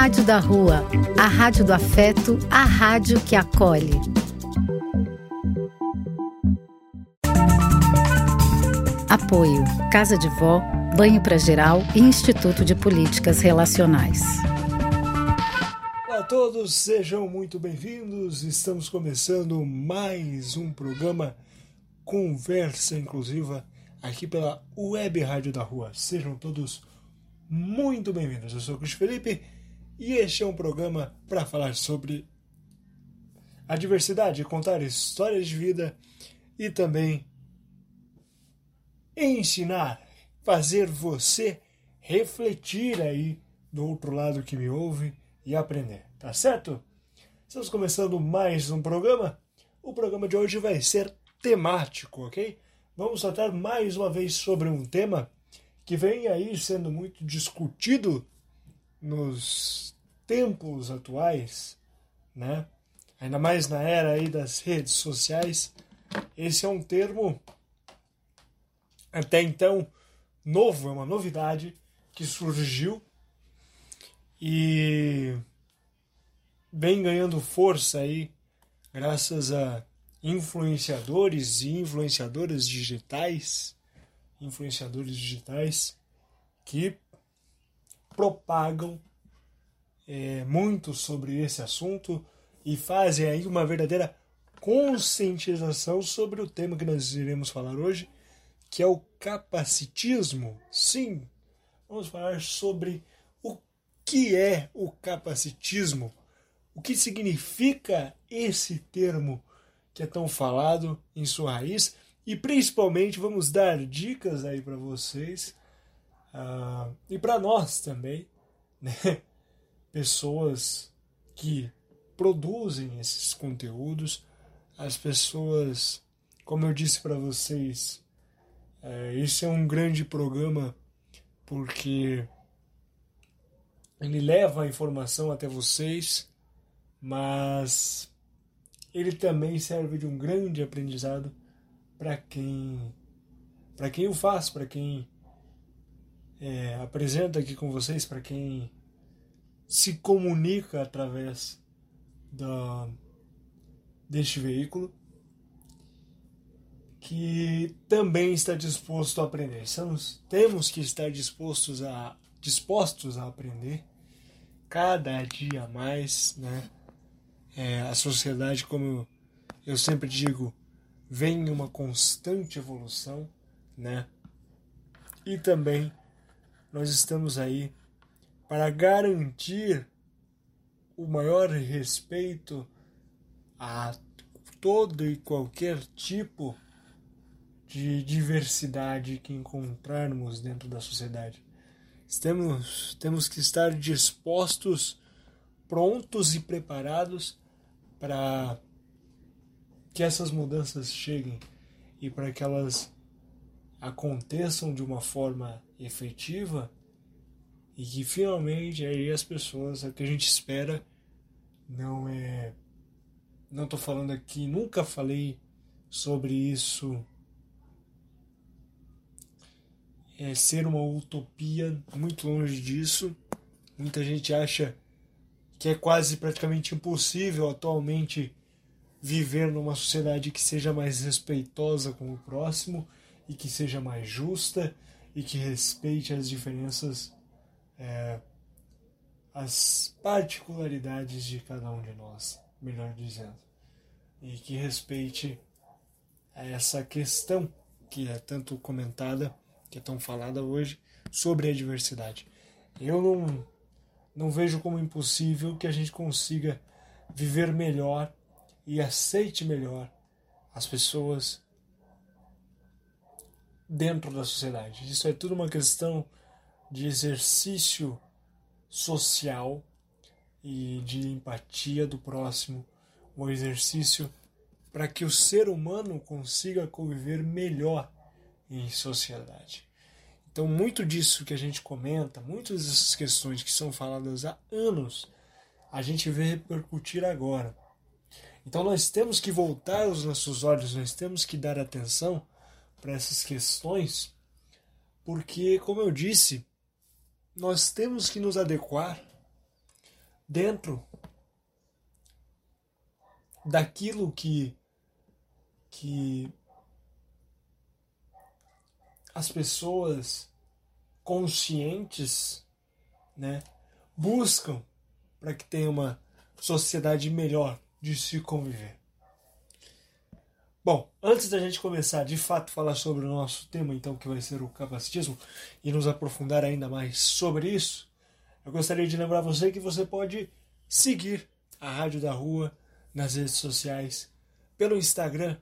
Rádio da Rua, a rádio do afeto, a rádio que acolhe. Apoio: Casa de Vó, Banho para Geral e Instituto de Políticas Relacionais. Olá a todos, sejam muito bem-vindos. Estamos começando mais um programa Conversa Inclusiva aqui pela Web Rádio da Rua. Sejam todos muito bem-vindos. Eu sou o Cris Felipe e este é um programa para falar sobre a diversidade, contar histórias de vida e também ensinar, fazer você refletir aí do outro lado que me ouve e aprender, tá certo? Estamos começando mais um programa. O programa de hoje vai ser temático, ok? Vamos tratar mais uma vez sobre um tema que vem aí sendo muito discutido nos tempos atuais, né? Ainda mais na era aí das redes sociais. Esse é um termo até então novo, é uma novidade que surgiu e vem ganhando força aí graças a influenciadores e influenciadoras digitais, influenciadores digitais que propagam é, muito sobre esse assunto e fazem aí uma verdadeira conscientização sobre o tema que nós iremos falar hoje, que é o capacitismo. Sim, vamos falar sobre o que é o capacitismo, o que significa esse termo que é tão falado em sua raiz e principalmente vamos dar dicas aí para vocês uh, e para nós também, né? pessoas que produzem esses conteúdos, as pessoas, como eu disse para vocês, é, esse é um grande programa porque ele leva a informação até vocês, mas ele também serve de um grande aprendizado para quem para quem o faz, para quem é, apresenta aqui com vocês, para quem se comunica através da, deste veículo que também está disposto a aprender. Somos, temos que estar dispostos a, dispostos a aprender cada dia mais, né? É, a sociedade, como eu sempre digo, vem em uma constante evolução, né? E também nós estamos aí para garantir o maior respeito a todo e qualquer tipo de diversidade que encontrarmos dentro da sociedade. Temos, temos que estar dispostos, prontos e preparados para que essas mudanças cheguem e para que elas aconteçam de uma forma efetiva e que finalmente aí as pessoas, o que a gente espera não é não estou falando aqui, nunca falei sobre isso é, ser uma utopia, muito longe disso. Muita gente acha que é quase praticamente impossível atualmente viver numa sociedade que seja mais respeitosa com o próximo e que seja mais justa e que respeite as diferenças, é, as particularidades de cada um de nós, melhor dizendo, e que respeite essa questão que é tanto comentada que é tão falada hoje sobre a diversidade. Eu não, não vejo como impossível que a gente consiga viver melhor e aceite melhor as pessoas dentro da sociedade. Isso é tudo uma questão de exercício social e de empatia do próximo, um exercício para que o ser humano consiga conviver melhor em sociedade. Então, muito disso que a gente comenta, muitas dessas questões que são faladas há anos, a gente vê repercutir agora. Então, nós temos que voltar os nossos olhos, nós temos que dar atenção para essas questões, porque, como eu disse, nós temos que nos adequar dentro daquilo que que as pessoas conscientes, né, buscam para que tenha uma sociedade melhor de se conviver. Bom, antes da gente começar de fato falar sobre o nosso tema, então, que vai ser o capacitismo, e nos aprofundar ainda mais sobre isso, eu gostaria de lembrar você que você pode seguir a Rádio da Rua nas redes sociais, pelo Instagram,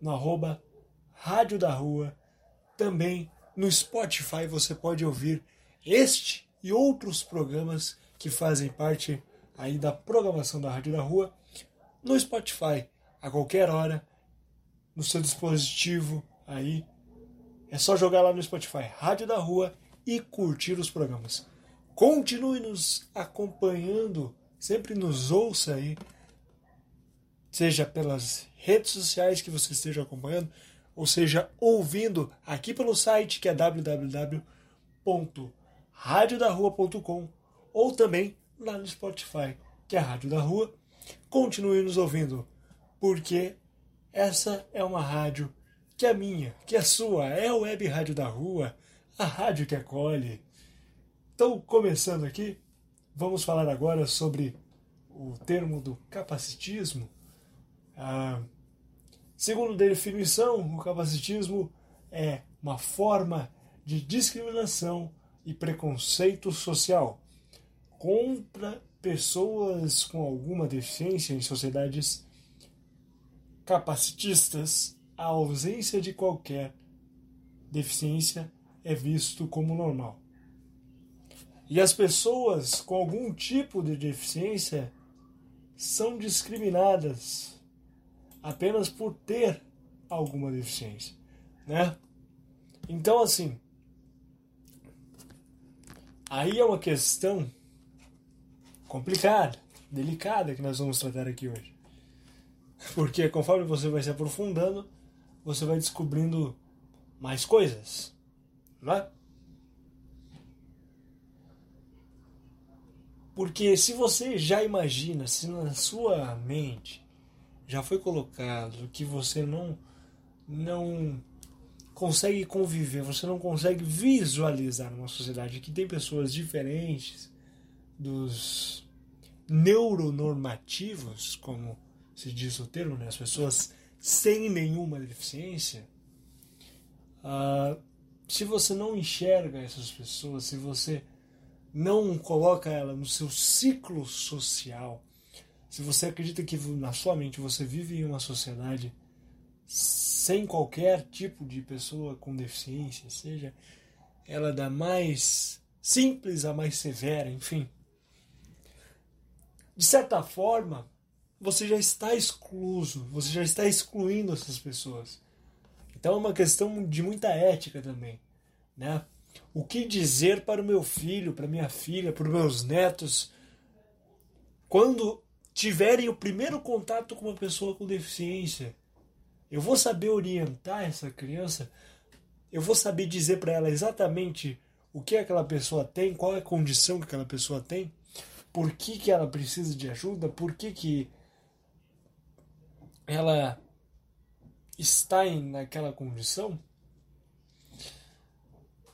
no arroba Rádio da Rua, também no Spotify você pode ouvir este e outros programas que fazem parte aí da programação da Rádio da Rua no Spotify a qualquer hora no seu dispositivo aí é só jogar lá no Spotify Rádio da Rua e curtir os programas. Continue nos acompanhando, sempre nos ouça aí, seja pelas redes sociais que você esteja acompanhando, ou seja, ouvindo aqui pelo site que é www.radiodarrua.com ou também lá no Spotify, que é a Rádio da Rua. Continue nos ouvindo, porque essa é uma rádio que é minha, que é sua, é a Web Rádio da Rua, a rádio que acolhe. Então, começando aqui, vamos falar agora sobre o termo do capacitismo. Ah, segundo definição, o capacitismo é uma forma de discriminação e preconceito social contra pessoas com alguma deficiência em sociedades capacitistas. A ausência de qualquer deficiência é visto como normal. E as pessoas com algum tipo de deficiência são discriminadas apenas por ter alguma deficiência, né? Então assim, aí é uma questão complicada, delicada que nós vamos tratar aqui hoje. Porque conforme você vai se aprofundando, você vai descobrindo mais coisas, não é? Porque se você já imagina, se na sua mente já foi colocado que você não não consegue conviver, você não consegue visualizar uma sociedade que tem pessoas diferentes dos neuronormativos, como se diz o termo, né? as pessoas sem nenhuma deficiência, uh, se você não enxerga essas pessoas, se você não coloca ela no seu ciclo social, se você acredita que na sua mente você vive em uma sociedade sem qualquer tipo de pessoa com deficiência, seja ela da mais simples a mais severa, enfim. De certa forma, você já está excluso, você já está excluindo essas pessoas. Então é uma questão de muita ética também, né? O que dizer para o meu filho, para minha filha, para os meus netos, quando tiverem o primeiro contato com uma pessoa com deficiência? Eu vou saber orientar essa criança? Eu vou saber dizer para ela exatamente o que aquela pessoa tem, qual é a condição que aquela pessoa tem, por que, que ela precisa de ajuda, por que, que ela está em, naquela condição?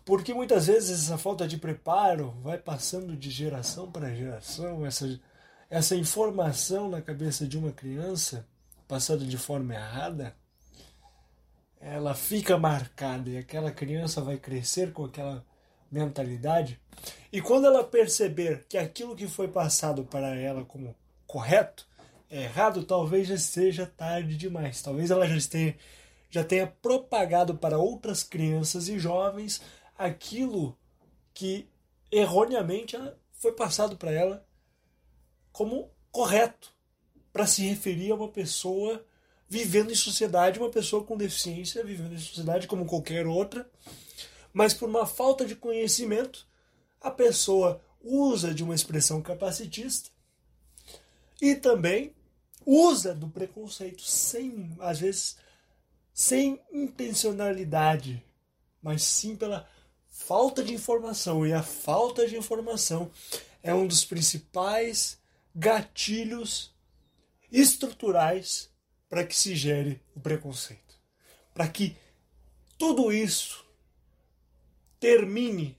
Porque muitas vezes essa falta de preparo vai passando de geração para geração, essa, essa informação na cabeça de uma criança, passada de forma errada, ela fica marcada e aquela criança vai crescer com aquela mentalidade. E quando ela perceber que aquilo que foi passado para ela como correto errado, talvez já seja tarde demais. Talvez ela já tenha, já tenha propagado para outras crianças e jovens aquilo que erroneamente foi passado para ela como correto para se referir a uma pessoa vivendo em sociedade, uma pessoa com deficiência vivendo em sociedade como qualquer outra, mas por uma falta de conhecimento, a pessoa usa de uma expressão capacitista e também usa do preconceito sem, às vezes, sem intencionalidade, mas sim pela falta de informação. E a falta de informação é um dos principais gatilhos estruturais para que se gere o preconceito. Para que tudo isso termine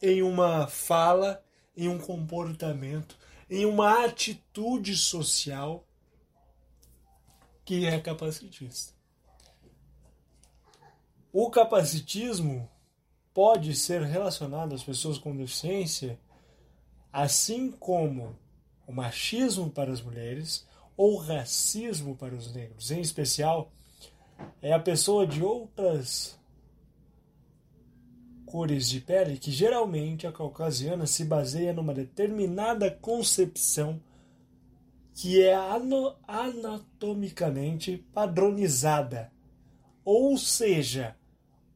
em uma fala, em um comportamento, em uma atitude social que é capacitista. O capacitismo pode ser relacionado às pessoas com deficiência, assim como o machismo para as mulheres ou racismo para os negros. Em especial, é a pessoa de outras cores de pele que geralmente a caucasiana se baseia numa determinada concepção que é anatomicamente padronizada, ou seja,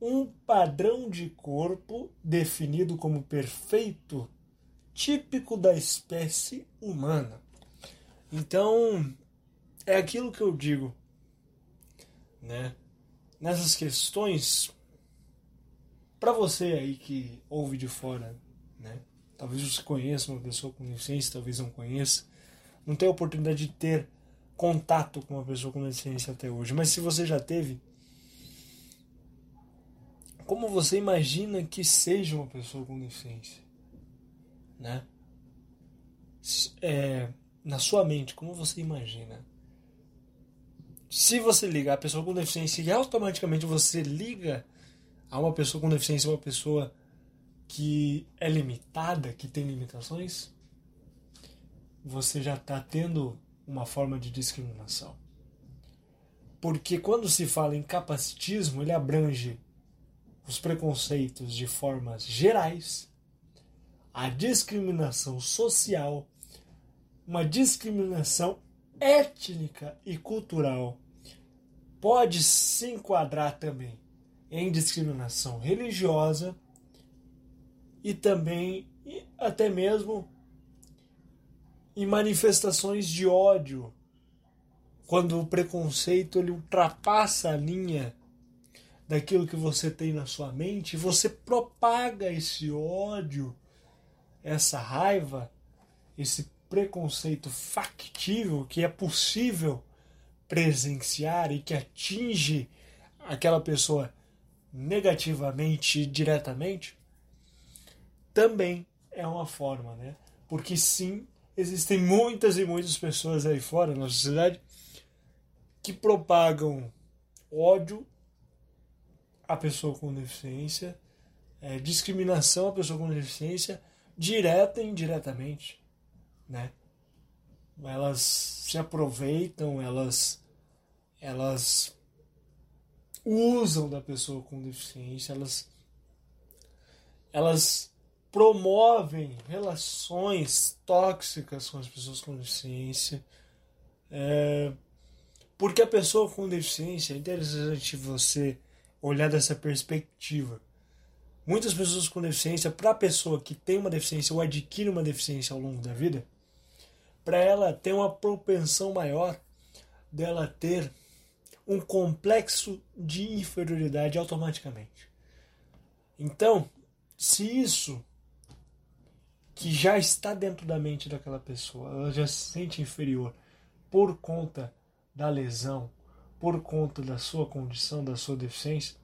um padrão de corpo definido como perfeito, típico da espécie humana. Então, é aquilo que eu digo, né? Nessas questões para você aí que ouve de fora, né? Talvez você conheça uma pessoa com deficiência, talvez não conheça. Não tem a oportunidade de ter contato com uma pessoa com deficiência até hoje. Mas se você já teve, como você imagina que seja uma pessoa com deficiência? Né? É, na sua mente, como você imagina? Se você liga a pessoa com deficiência e automaticamente você liga a uma pessoa com deficiência uma pessoa que é limitada, que tem limitações, você já está tendo uma forma de discriminação. Porque quando se fala em capacitismo, ele abrange os preconceitos de formas gerais, a discriminação social, uma discriminação étnica e cultural. Pode se enquadrar também em discriminação religiosa e também até mesmo em manifestações de ódio, quando o preconceito ele ultrapassa a linha daquilo que você tem na sua mente, você propaga esse ódio, essa raiva, esse preconceito factível que é possível presenciar e que atinge aquela pessoa negativamente diretamente, também é uma forma, né? Porque sim, existem muitas e muitas pessoas aí fora na sociedade que propagam ódio à pessoa com deficiência, é, discriminação à pessoa com deficiência, direta e indiretamente, né? Elas se aproveitam, elas elas usam da pessoa com deficiência, elas, elas promovem relações tóxicas com as pessoas com deficiência. É, porque a pessoa com deficiência, é interessante você olhar dessa perspectiva. Muitas pessoas com deficiência, para a pessoa que tem uma deficiência ou adquire uma deficiência ao longo da vida, para ela ter uma propensão maior dela ter um complexo de inferioridade automaticamente. Então, se isso que já está dentro da mente daquela pessoa, ela já se sente inferior por conta da lesão, por conta da sua condição, da sua deficiência,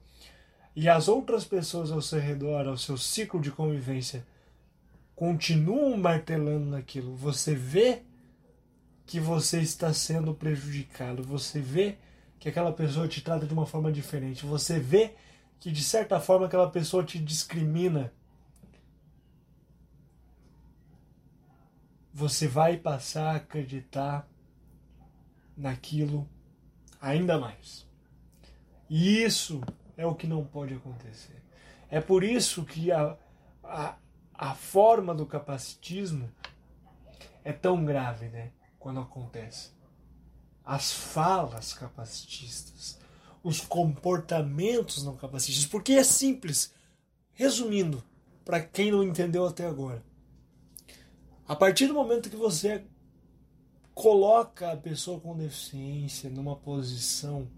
e as outras pessoas ao seu redor, ao seu ciclo de convivência, continuam martelando naquilo, você vê que você está sendo prejudicado, você vê que aquela pessoa te trata de uma forma diferente. Você vê que de certa forma aquela pessoa te discrimina. Você vai passar a acreditar naquilo ainda mais. E isso é o que não pode acontecer. É por isso que a, a, a forma do capacitismo é tão grave, né? Quando acontece as falas capacitistas, os comportamentos não capacitistas, porque é simples. Resumindo, para quem não entendeu até agora, a partir do momento que você coloca a pessoa com deficiência numa posição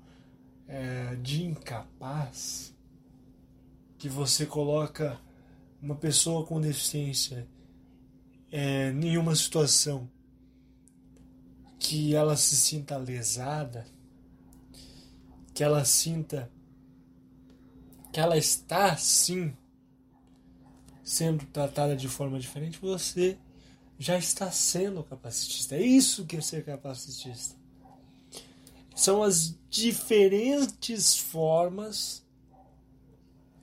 é, de incapaz, que você coloca uma pessoa com deficiência é, nenhuma situação que ela se sinta lesada, que ela sinta que ela está sim sendo tratada de forma diferente, você já está sendo capacitista. É isso que é ser capacitista. São as diferentes formas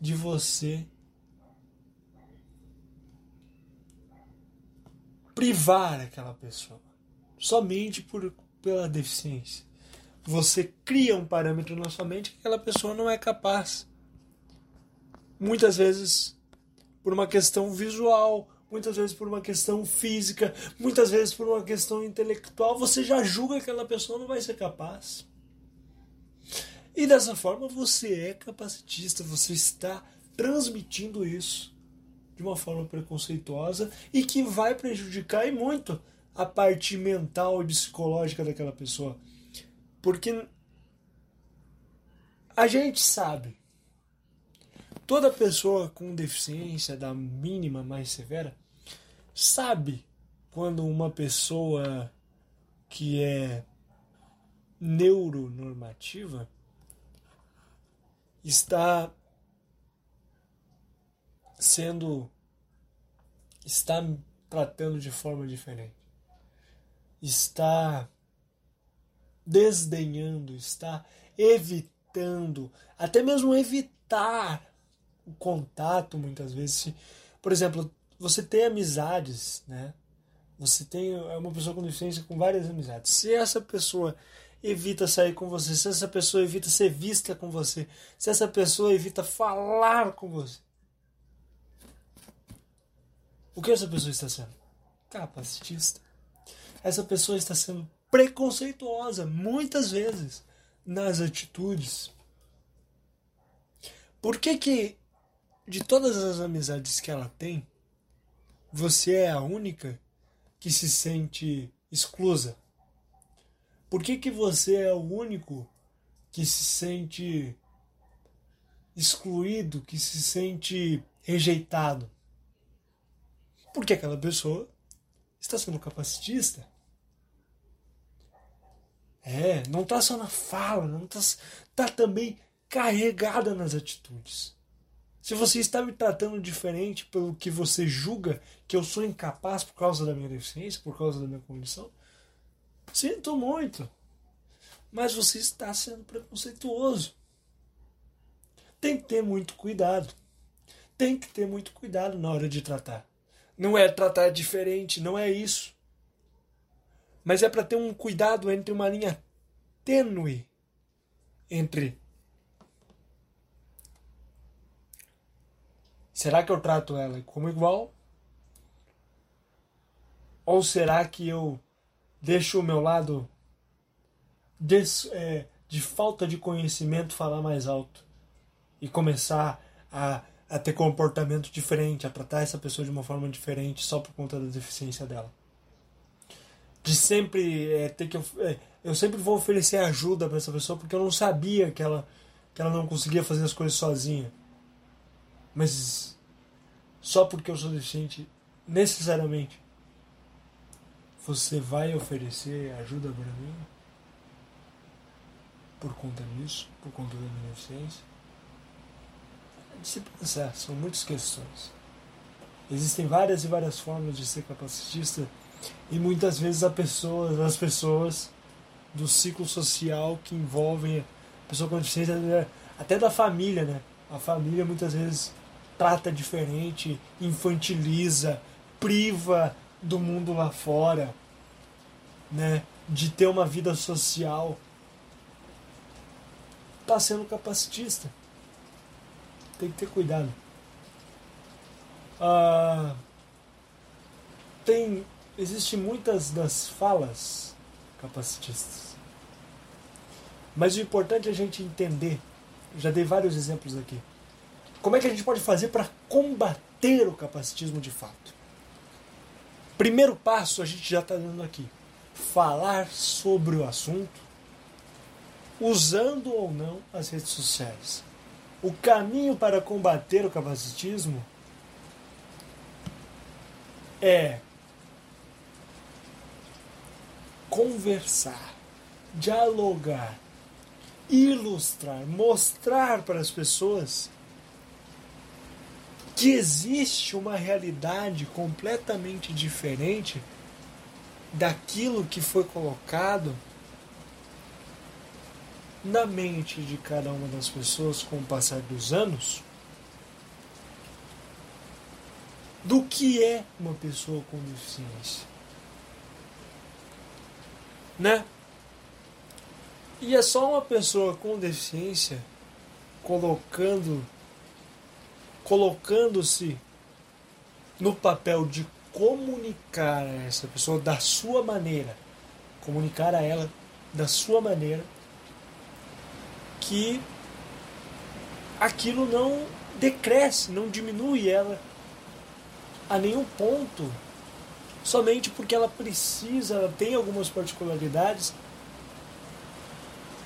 de você privar aquela pessoa somente por, pela deficiência. Você cria um parâmetro na sua mente que aquela pessoa não é capaz. Muitas vezes por uma questão visual, muitas vezes por uma questão física, muitas vezes por uma questão intelectual, você já julga que aquela pessoa não vai ser capaz. E dessa forma você é capacitista, você está transmitindo isso de uma forma preconceituosa e que vai prejudicar e muito a parte mental e psicológica daquela pessoa. Porque a gente sabe, toda pessoa com deficiência, da mínima mais severa, sabe quando uma pessoa que é neuronormativa está sendo está tratando de forma diferente. Está desdenhando, está evitando, até mesmo evitar o contato muitas vezes. Por exemplo, você tem amizades, né? Você tem é uma pessoa com deficiência com várias amizades. Se essa pessoa evita sair com você, se essa pessoa evita ser vista com você, se essa pessoa evita falar com você, o que essa pessoa está sendo? Capacitista. Essa pessoa está sendo preconceituosa muitas vezes nas atitudes. Por que que de todas as amizades que ela tem, você é a única que se sente exclusa? Por que, que você é o único que se sente excluído, que se sente rejeitado? Porque aquela pessoa está sendo capacitista. É, não está só na fala, não está tá também carregada nas atitudes. Se você está me tratando diferente pelo que você julga que eu sou incapaz por causa da minha deficiência, por causa da minha condição, Sinto muito. Mas você está sendo preconceituoso. Tem que ter muito cuidado. Tem que ter muito cuidado na hora de tratar. Não é tratar diferente, não é isso. Mas é para ter um cuidado entre uma linha tênue entre será que eu trato ela como igual? Ou será que eu deixo o meu lado de, é, de falta de conhecimento falar mais alto e começar a, a ter comportamento diferente, a tratar essa pessoa de uma forma diferente só por conta da deficiência dela. De sempre é, ter que. É, eu sempre vou oferecer ajuda para essa pessoa porque eu não sabia que ela, que ela não conseguia fazer as coisas sozinha. Mas só porque eu sou deficiente, necessariamente, você vai oferecer ajuda para mim? Por conta disso? Por conta da minha deficiência? De se pensar, são muitas questões. Existem várias e várias formas de ser capacitista e muitas vezes a pessoa, as pessoas do ciclo social que envolvem a pessoa com deficiência, até da família, né? A família muitas vezes trata diferente, infantiliza, priva do mundo lá fora, né, de ter uma vida social, está sendo capacitista. Tem que ter cuidado. Ah, tem, existe muitas das falas capacitistas. Mas o importante é a gente entender, já dei vários exemplos aqui, como é que a gente pode fazer para combater o capacitismo de fato. Primeiro passo a gente já está dando aqui. Falar sobre o assunto, usando ou não as redes sociais. O caminho para combater o capacitismo é conversar, dialogar, ilustrar, mostrar para as pessoas que existe uma realidade completamente diferente daquilo que foi colocado na mente de cada uma das pessoas com o passar dos anos do que é uma pessoa com deficiência. Né? E é só uma pessoa com deficiência colocando colocando-se no papel de comunicar a essa pessoa da sua maneira, comunicar a ela da sua maneira que aquilo não decresce, não diminui ela a nenhum ponto, somente porque ela precisa, ela tem algumas particularidades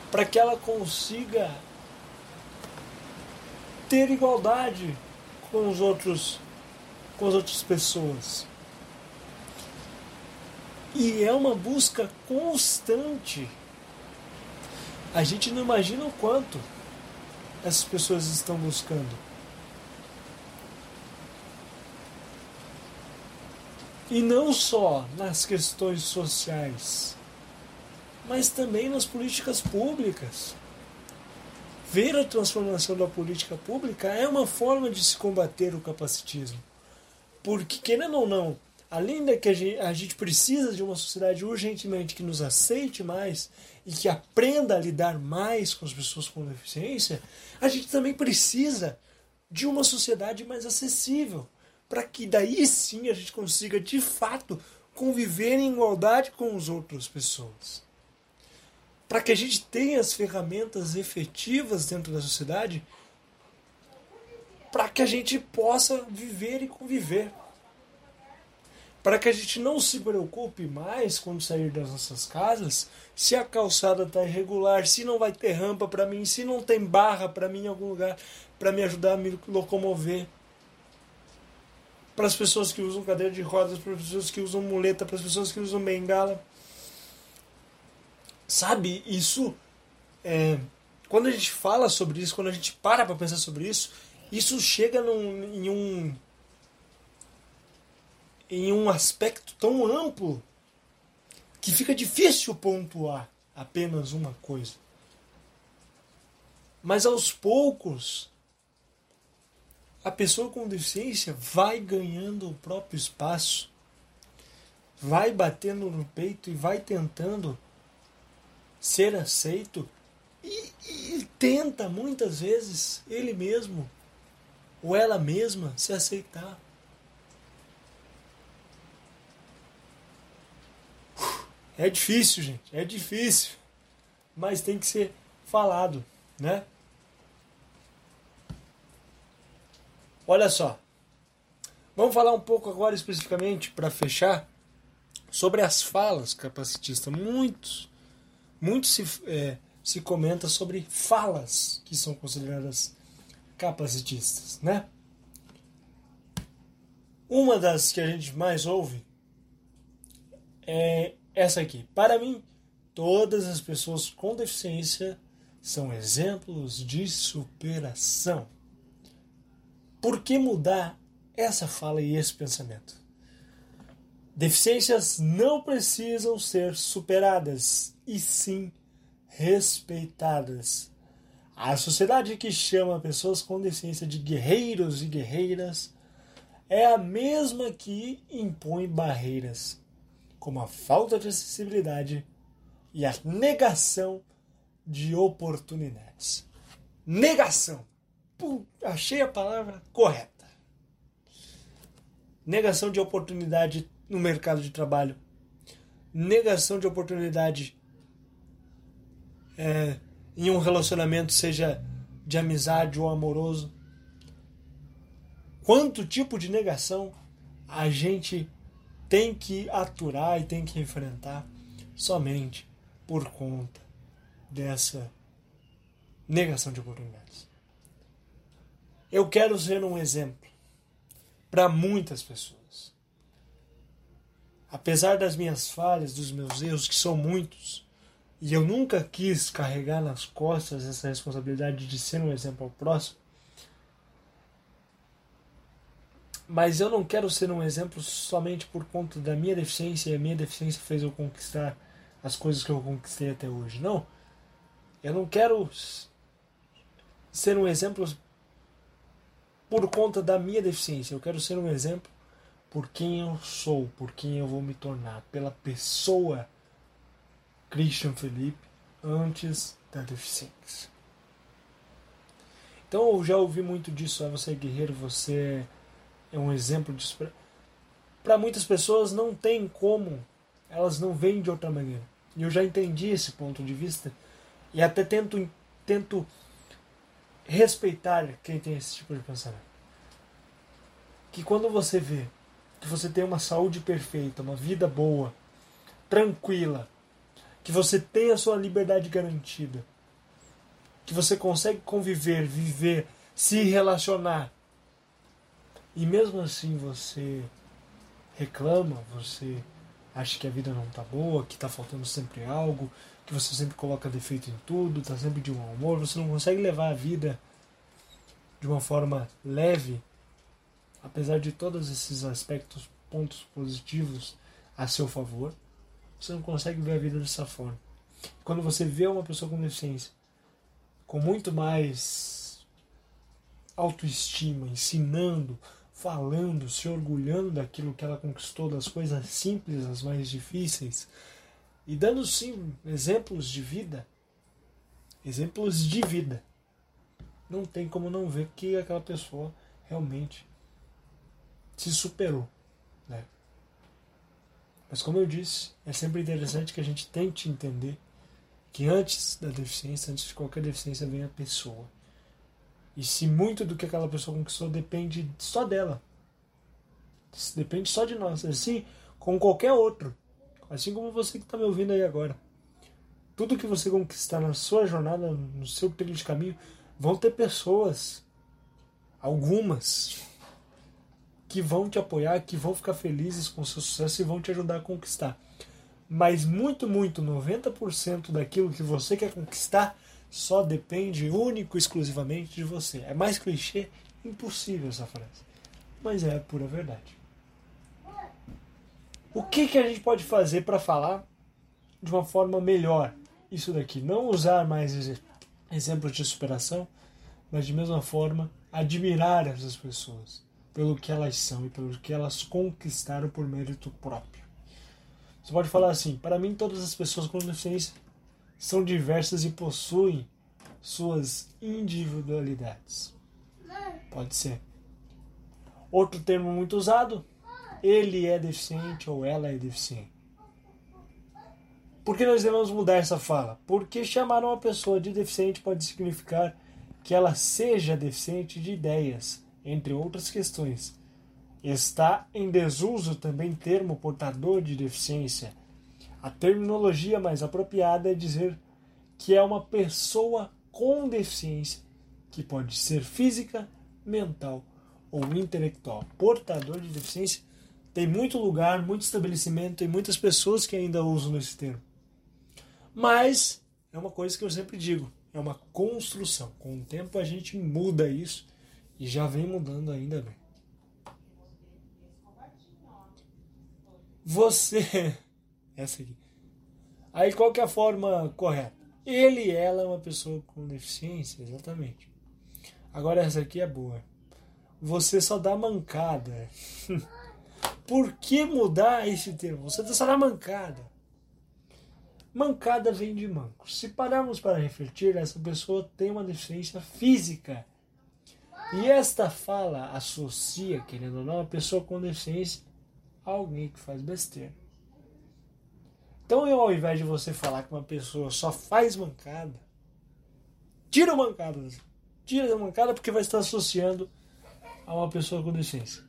para que ela consiga ter igualdade com os outros com as outras pessoas. E é uma busca constante. A gente não imagina o quanto essas pessoas estão buscando. E não só nas questões sociais, mas também nas políticas públicas. Ver a transformação da política pública é uma forma de se combater o capacitismo. Porque, querendo ou não, além de que a gente precisa de uma sociedade urgentemente que nos aceite mais e que aprenda a lidar mais com as pessoas com deficiência, a gente também precisa de uma sociedade mais acessível, para que daí sim a gente consiga de fato conviver em igualdade com as outras pessoas. Para que a gente tenha as ferramentas efetivas dentro da sociedade para que a gente possa viver e conviver. Para que a gente não se preocupe mais quando sair das nossas casas se a calçada está irregular, se não vai ter rampa para mim, se não tem barra para mim em algum lugar para me ajudar a me locomover. Para as pessoas que usam cadeira de rodas, para as pessoas que usam muleta, para as pessoas que usam bengala. Sabe, isso. É, quando a gente fala sobre isso, quando a gente para para pensar sobre isso, isso chega num, em um em um aspecto tão amplo que fica difícil pontuar apenas uma coisa. Mas aos poucos, a pessoa com deficiência vai ganhando o próprio espaço, vai batendo no peito e vai tentando ser aceito e, e tenta muitas vezes ele mesmo ou ela mesma se aceitar. É difícil, gente, é difícil, mas tem que ser falado, né? Olha só, vamos falar um pouco agora especificamente para fechar sobre as falas capacitistas. Muitos, muito se, é, se comenta sobre falas que são consideradas capacitistas, né? Uma das que a gente mais ouve é essa aqui. Para mim, todas as pessoas com deficiência são exemplos de superação. Por que mudar essa fala e esse pensamento? Deficiências não precisam ser superadas, e sim respeitadas. A sociedade que chama pessoas com deficiência de guerreiros e guerreiras é a mesma que impõe barreiras, como a falta de acessibilidade e a negação de oportunidades. Negação. Pum, achei a palavra correta. Negação de oportunidade no mercado de trabalho. Negação de oportunidade é, em um relacionamento, seja de amizade ou amoroso. Quanto tipo de negação a gente tem que aturar e tem que enfrentar somente por conta dessa negação de oportunidades. Eu quero ser um exemplo para muitas pessoas. apesar das minhas falhas, dos meus erros, que são muitos, e eu nunca quis carregar nas costas essa responsabilidade de ser um exemplo ao próximo, mas eu não quero ser um exemplo somente por conta da minha deficiência e a minha deficiência fez eu conquistar as coisas que eu conquistei até hoje. Não. Eu não quero ser um exemplo por conta da minha deficiência. Eu quero ser um exemplo por quem eu sou, por quem eu vou me tornar, pela pessoa Christian Felipe antes da deficiência. Então eu já ouvi muito disso. Ah, você é guerreiro, você é um exemplo disso. Para muitas pessoas não tem como, elas não veem de outra maneira. E eu já entendi esse ponto de vista e até tento, tento respeitar quem tem esse tipo de pensamento. Que quando você vê que você tem uma saúde perfeita, uma vida boa, tranquila, que você tem a sua liberdade garantida, que você consegue conviver, viver, se relacionar, e mesmo assim você reclama, você acha que a vida não tá boa, que tá faltando sempre algo, que você sempre coloca defeito em tudo, tá sempre de um humor, você não consegue levar a vida de uma forma leve, apesar de todos esses aspectos, pontos positivos a seu favor, você não consegue ver a vida dessa forma. Quando você vê uma pessoa com deficiência com muito mais autoestima, ensinando, falando, se orgulhando daquilo que ela conquistou, das coisas simples, as mais difíceis, e dando sim exemplos de vida, exemplos de vida. Não tem como não ver que aquela pessoa realmente se superou. Né? Mas como eu disse, é sempre interessante que a gente tente entender que antes da deficiência, antes de qualquer deficiência, vem a pessoa. E se muito do que aquela pessoa conquistou depende só dela. Depende só de nós. Assim como qualquer outro. Assim como você que está me ouvindo aí agora. Tudo que você conquistar na sua jornada, no seu trilho de caminho, vão ter pessoas, algumas, que vão te apoiar, que vão ficar felizes com o seu sucesso e vão te ajudar a conquistar. Mas muito, muito, 90% daquilo que você quer conquistar só depende único exclusivamente de você. É mais clichê, impossível essa frase. Mas é a pura verdade. O que, que a gente pode fazer para falar de uma forma melhor isso daqui? Não usar mais exemplos de superação, mas de mesma forma admirar essas pessoas pelo que elas são e pelo que elas conquistaram por mérito próprio. Você pode falar assim: para mim, todas as pessoas com deficiência são diversas e possuem suas individualidades. Pode ser. Outro termo muito usado, ele é deficiente ou ela é deficiente. Por que nós devemos mudar essa fala? Porque chamar uma pessoa de deficiente pode significar que ela seja deficiente de ideias, entre outras questões. Está em desuso também termo portador de deficiência a terminologia mais apropriada é dizer que é uma pessoa com deficiência, que pode ser física, mental ou intelectual. Portador de deficiência tem muito lugar, muito estabelecimento e muitas pessoas que ainda usam esse termo. Mas é uma coisa que eu sempre digo, é uma construção. Com o tempo a gente muda isso e já vem mudando ainda bem. Você essa aqui. Aí qual que é a forma correta? Ele ela é uma pessoa com deficiência, exatamente. Agora essa aqui é boa. Você só dá mancada. Por que mudar esse termo? Você só dá mancada. Mancada vem de manco. Se pararmos para refletir, essa pessoa tem uma deficiência física. E esta fala associa, querendo ou não, a pessoa com deficiência a alguém que faz besteira. Então, eu, ao invés de você falar que uma pessoa só faz mancada, tira a mancada. Tira a mancada porque vai estar associando a uma pessoa com deficiência.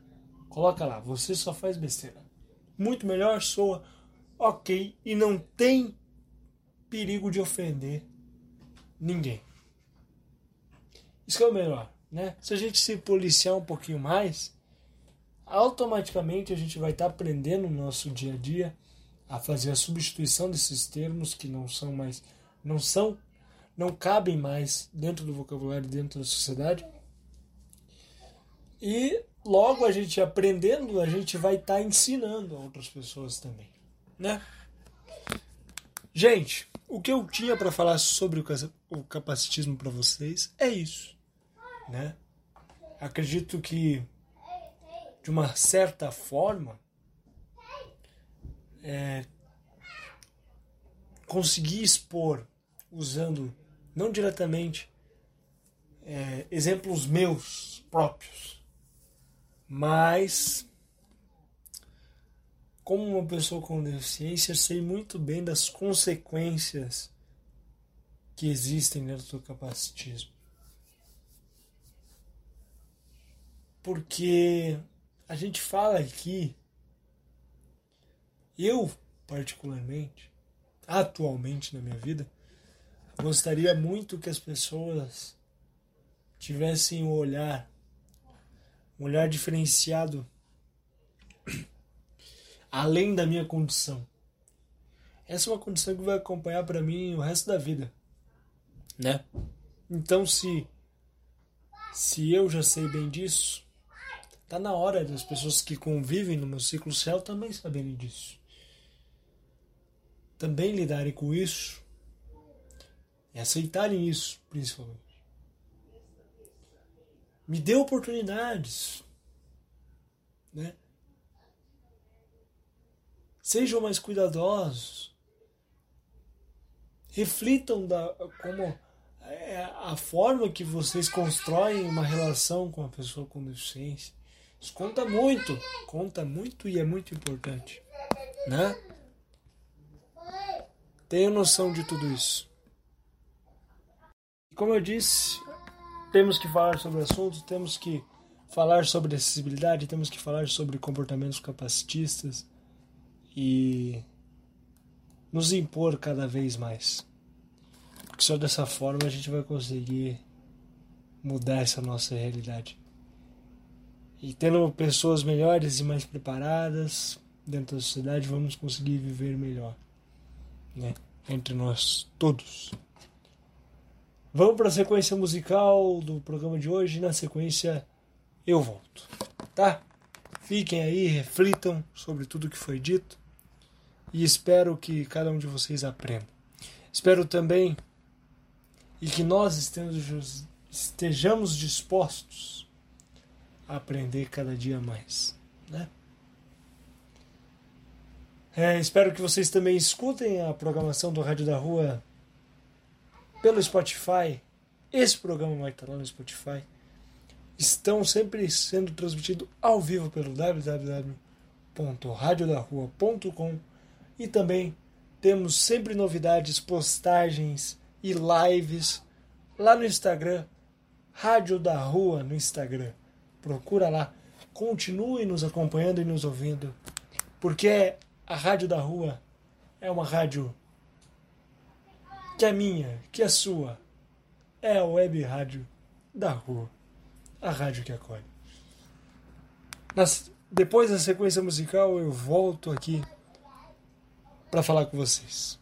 Coloca lá, você só faz besteira. Muito melhor soa ok e não tem perigo de ofender ninguém. Isso que é o melhor, né? Se a gente se policiar um pouquinho mais, automaticamente a gente vai estar tá aprendendo no nosso dia a dia a fazer a substituição desses termos que não são mais não são não cabem mais dentro do vocabulário dentro da sociedade e logo a gente aprendendo a gente vai estar tá ensinando a outras pessoas também né? Gente o que eu tinha para falar sobre o capacitismo para vocês é isso né? Acredito que de uma certa forma, é, conseguir expor, usando não diretamente é, exemplos meus próprios, mas como uma pessoa com deficiência, sei muito bem das consequências que existem dentro do capacitismo. Porque a gente fala aqui, eu particularmente, atualmente na minha vida, gostaria muito que as pessoas tivessem um olhar, um olhar diferenciado além da minha condição. Essa é uma condição que vai acompanhar para mim o resto da vida, né? Então se se eu já sei bem disso, Tá na hora das pessoas que convivem no meu ciclo social também saberem disso. Também lidarem com isso e aceitarem isso, principalmente. Me dê oportunidades, né? Sejam mais cuidadosos. Reflitam da, como é a forma que vocês constroem uma relação com a pessoa com deficiência. Isso conta muito, conta muito e é muito importante, né? Tenho noção de tudo isso. Como eu disse, temos que falar sobre o assunto, temos que falar sobre acessibilidade, temos que falar sobre comportamentos capacitistas e nos impor cada vez mais. Porque só dessa forma a gente vai conseguir mudar essa nossa realidade. E tendo pessoas melhores e mais preparadas dentro da sociedade, vamos conseguir viver melhor, né? Entre nós todos. Vamos para a sequência musical do programa de hoje. Na sequência, eu volto, tá? Fiquem aí, reflitam sobre tudo que foi dito e espero que cada um de vocês aprenda. Espero também e que nós estejamos dispostos aprender cada dia mais. Né? É, espero que vocês também escutem a programação do Rádio da Rua pelo Spotify. Esse programa vai estar lá no Spotify. Estão sempre sendo transmitidos ao vivo pelo www.radiodarrua.com e também temos sempre novidades, postagens e lives lá no Instagram, Rádio da Rua no Instagram procura lá. Continue nos acompanhando e nos ouvindo, porque a Rádio da Rua é uma rádio que é minha, que é sua. É a web rádio da rua, a rádio que acolhe. Nas, depois da sequência musical, eu volto aqui para falar com vocês.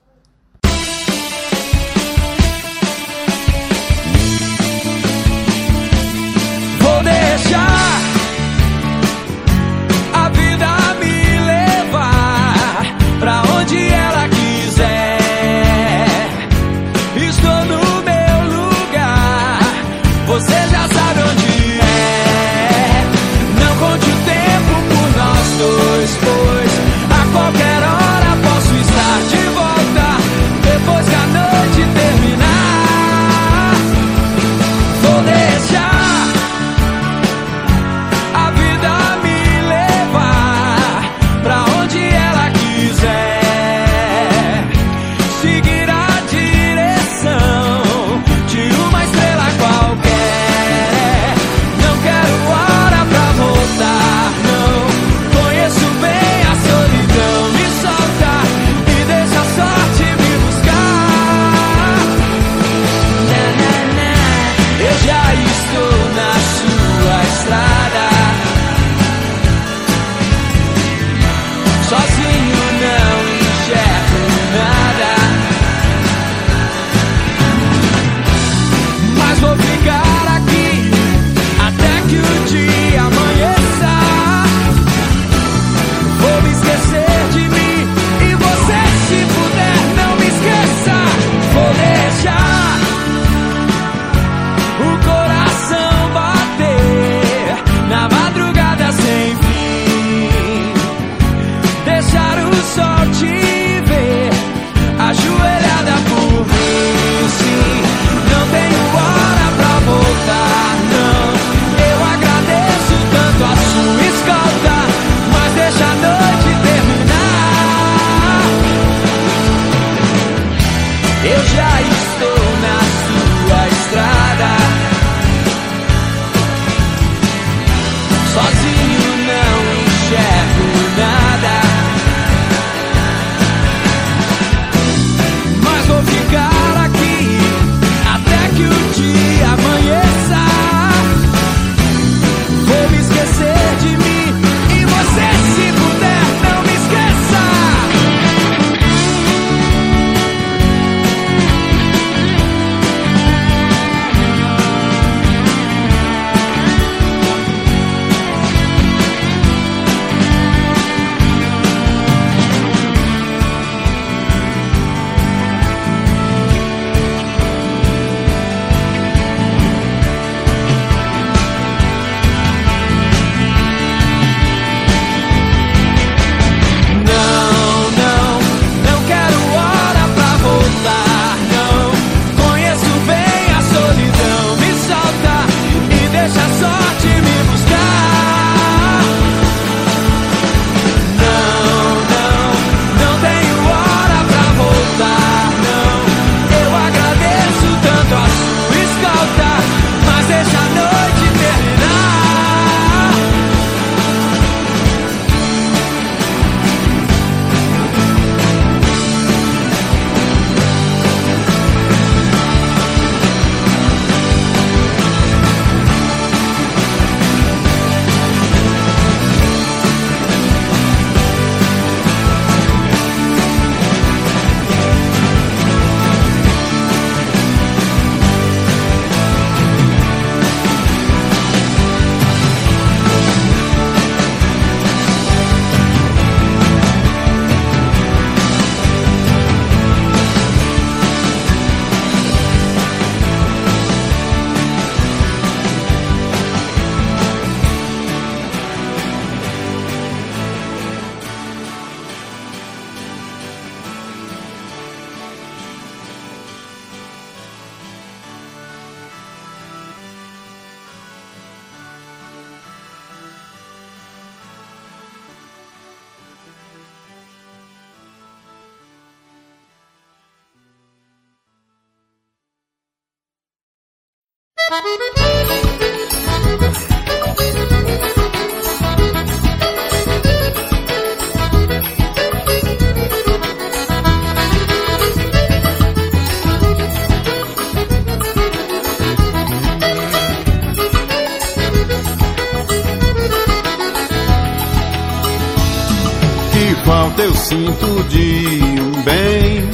Falta eu sinto de um bem.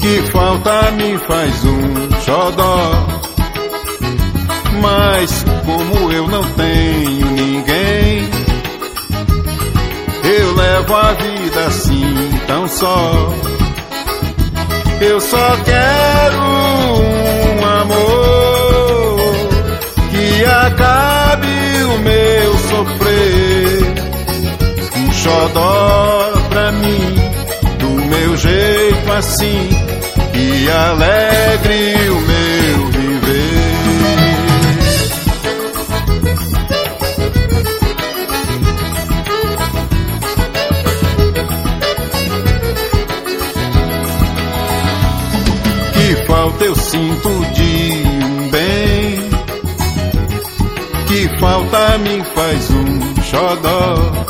Que falta me faz um xodó. Mas como eu não tenho ninguém, eu levo a vida assim tão só. Eu só quero um amor que acabe o meu sofrer xodó pra mim, do meu jeito assim, e alegre o meu viver. Que falta eu sinto de um bem, que falta me faz um xodó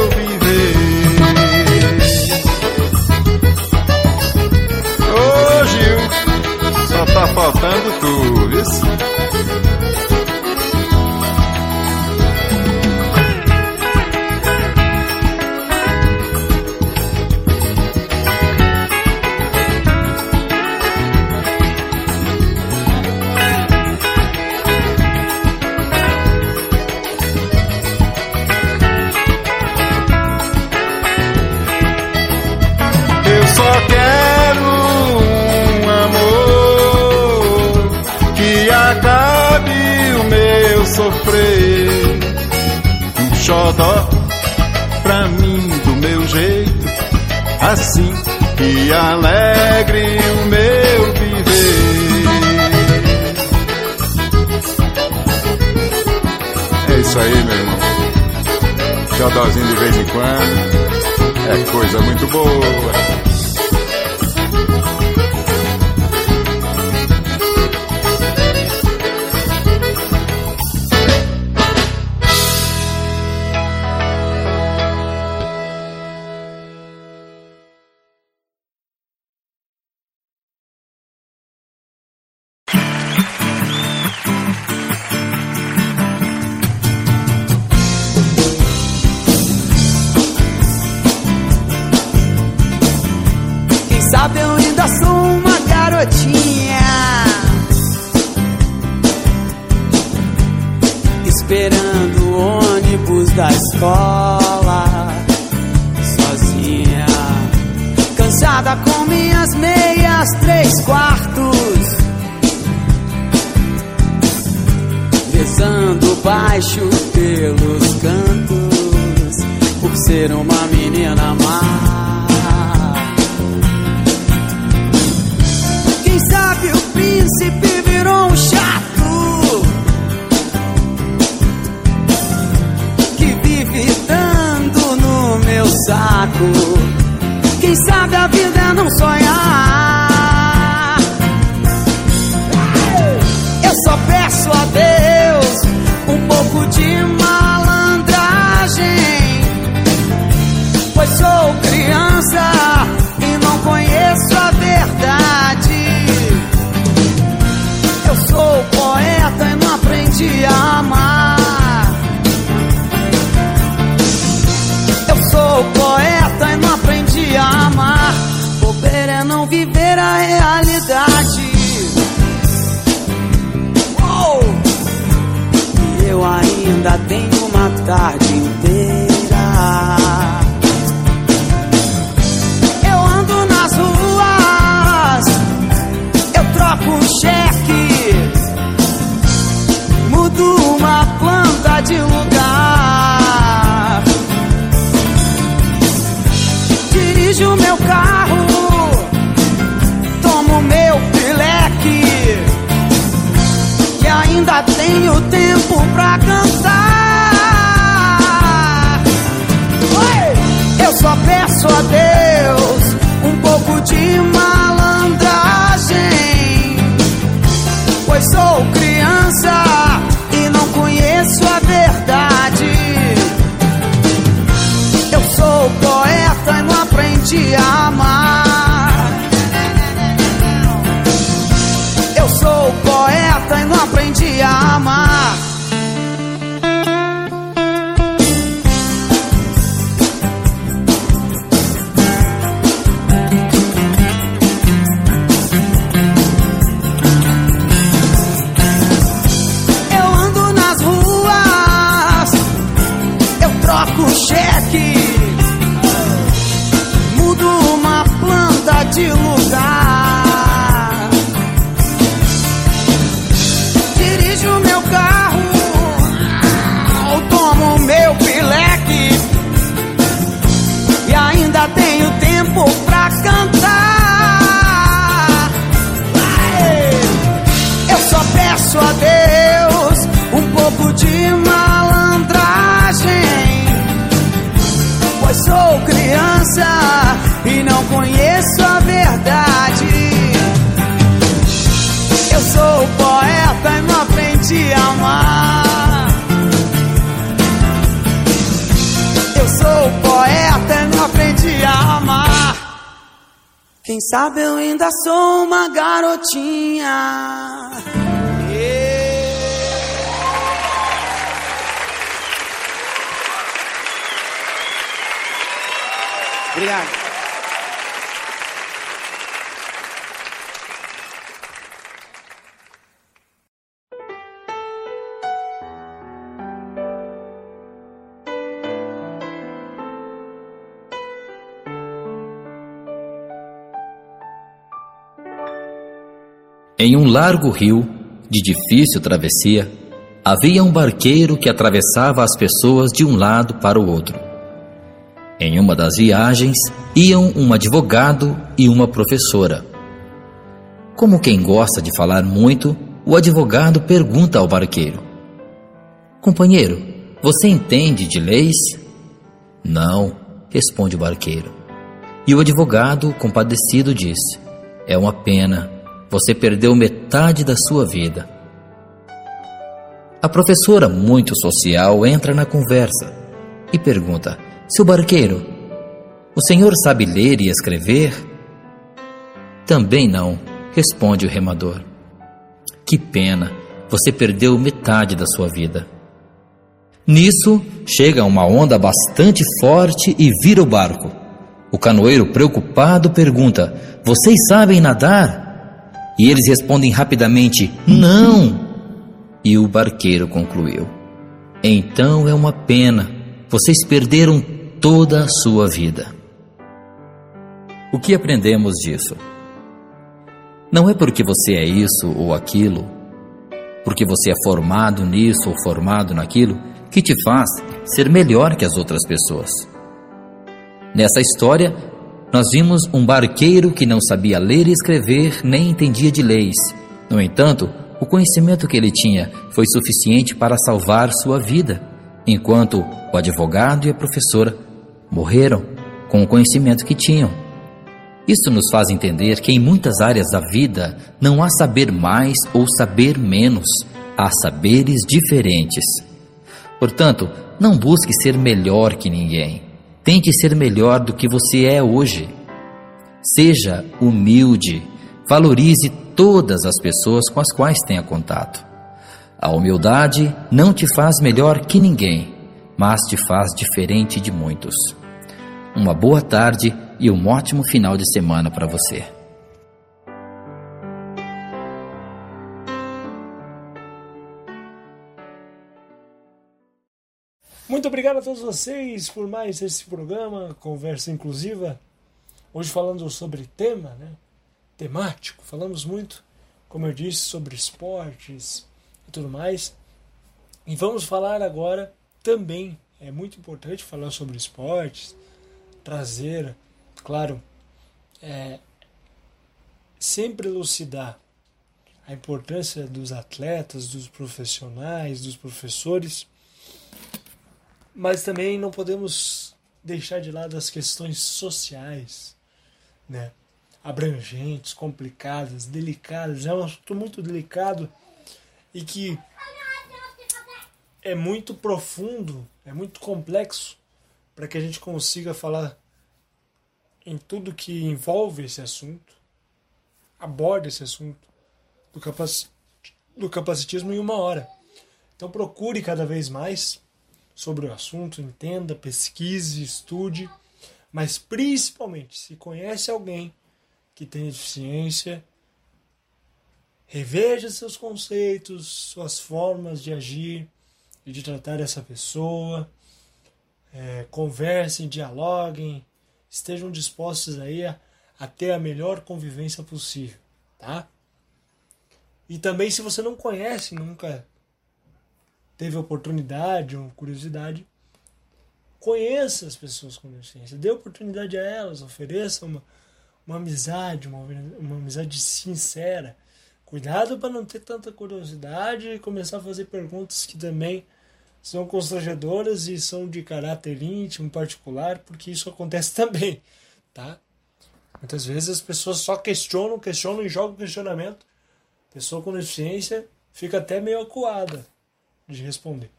tá faltando tu, isso? Que alegre o meu viver. É isso aí, meu irmão. Xodózinho de vez em quando é coisa muito boa. esperando o ônibus da escola. Sozinha, cansada com minhas meias, três quartos. Rezando baixo pelos cantos, por ser uma menina má. Quem sabe o príncipe virou um chá. saco. Quem sabe a vida é não sonhar. Eu só peço a Deus. ainda tem uma tarde inteira. Eu ando nas ruas, eu troco cheque, mudo uma planta de lugar, dirijo meu carro. Tenho tempo pra cantar. Oi! Eu só peço a Deus um pouco de malandragem. Pois sou criança e não conheço a verdade. Eu sou poeta e não aprendi a amar. Não a amar. Eu sou poeta não aprendi a amar. Quem sabe eu ainda sou uma garotinha. Obrigado. Em um largo rio, de difícil travessia, havia um barqueiro que atravessava as pessoas de um lado para o outro. Em uma das viagens, iam um advogado e uma professora. Como quem gosta de falar muito, o advogado pergunta ao barqueiro: Companheiro, você entende de leis? Não, responde o barqueiro. E o advogado, compadecido, diz: É uma pena, você perdeu metade da sua vida. A professora, muito social, entra na conversa e pergunta: Seu barqueiro, o senhor sabe ler e escrever? Também não, responde o remador. Que pena, você perdeu metade da sua vida. Nisso, chega uma onda bastante forte e vira o barco. O canoeiro, preocupado, pergunta: Vocês sabem nadar? E eles respondem rapidamente: Não! E o barqueiro concluiu: Então é uma pena, vocês perderam toda a sua vida. O que aprendemos disso? Não é porque você é isso ou aquilo, porque você é formado nisso ou formado naquilo, que te faz ser melhor que as outras pessoas. Nessa história, nós vimos um barqueiro que não sabia ler e escrever nem entendia de leis. No entanto, o conhecimento que ele tinha foi suficiente para salvar sua vida, enquanto o advogado e a professora morreram com o conhecimento que tinham. Isso nos faz entender que em muitas áreas da vida não há saber mais ou saber menos, há saberes diferentes. Portanto, não busque ser melhor que ninguém. Tente ser melhor do que você é hoje. Seja humilde. Valorize todas as pessoas com as quais tenha contato. A humildade não te faz melhor que ninguém, mas te faz diferente de muitos. Uma boa tarde e um ótimo final de semana para você. Muito obrigado a todos vocês por mais esse programa, Conversa Inclusiva. Hoje falando sobre tema, né? Temático. Falamos muito, como eu disse, sobre esportes e tudo mais. E vamos falar agora também, é muito importante falar sobre esportes, trazer claro, é, sempre elucidar a importância dos atletas, dos profissionais, dos professores, mas também não podemos deixar de lado as questões sociais, né? abrangentes, complicadas, delicadas. É um assunto muito delicado e que é muito profundo, é muito complexo para que a gente consiga falar em tudo que envolve esse assunto, aborde esse assunto do, capac... do capacitismo em uma hora. Então procure cada vez mais sobre o assunto, entenda, pesquise, estude, mas principalmente se conhece alguém que tem deficiência, reveja seus conceitos, suas formas de agir e de tratar essa pessoa, é, conversem, dialoguem, estejam dispostos aí a, a ter a melhor convivência possível, tá? E também se você não conhece, nunca teve oportunidade ou curiosidade, conheça as pessoas com deficiência, dê oportunidade a elas, ofereça uma, uma amizade, uma, uma amizade sincera. Cuidado para não ter tanta curiosidade e começar a fazer perguntas que também são constrangedoras e são de caráter íntimo, particular, porque isso acontece também, tá? Muitas vezes as pessoas só questionam, questionam e jogam questionamento pessoa com deficiência fica até meio acuada de responder.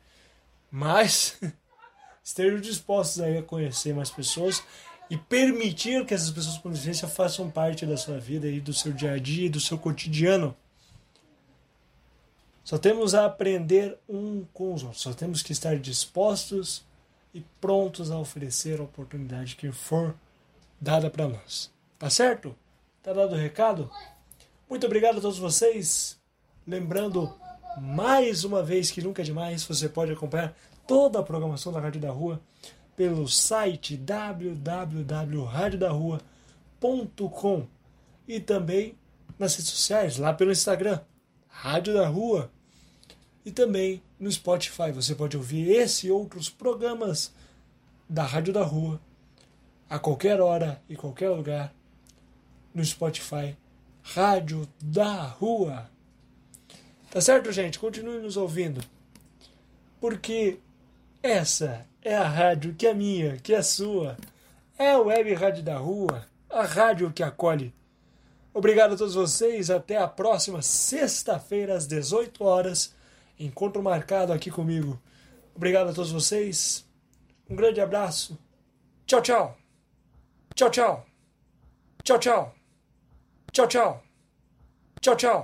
Mas estejam dispostos aí a conhecer mais pessoas e permitir que essas pessoas com deficiência façam parte da sua vida e do seu dia a dia, do seu cotidiano. Só temos a aprender um com os outros, só temos que estar dispostos e prontos a oferecer a oportunidade que for dada para nós. Tá certo? Tá dado o recado? Muito obrigado a todos vocês. Lembrando mais uma vez que nunca é demais, você pode acompanhar toda a programação da Rádio da Rua pelo site www.radiodarrua.com e também nas redes sociais, lá pelo Instagram, Rádio da Rua. E também no Spotify, você pode ouvir esse e outros programas da Rádio da Rua a qualquer hora e qualquer lugar no Spotify Rádio da Rua. Tá certo, gente? Continue nos ouvindo. Porque essa é a rádio que é minha, que é sua. É a Web Rádio da Rua, a rádio que acolhe. Obrigado a todos vocês. Até a próxima sexta-feira, às 18 horas. Encontro marcado aqui comigo. Obrigado a todos vocês. Um grande abraço. Tchau, tchau. Tchau, tchau. Tchau, tchau. Tchau, tchau. Tchau, tchau.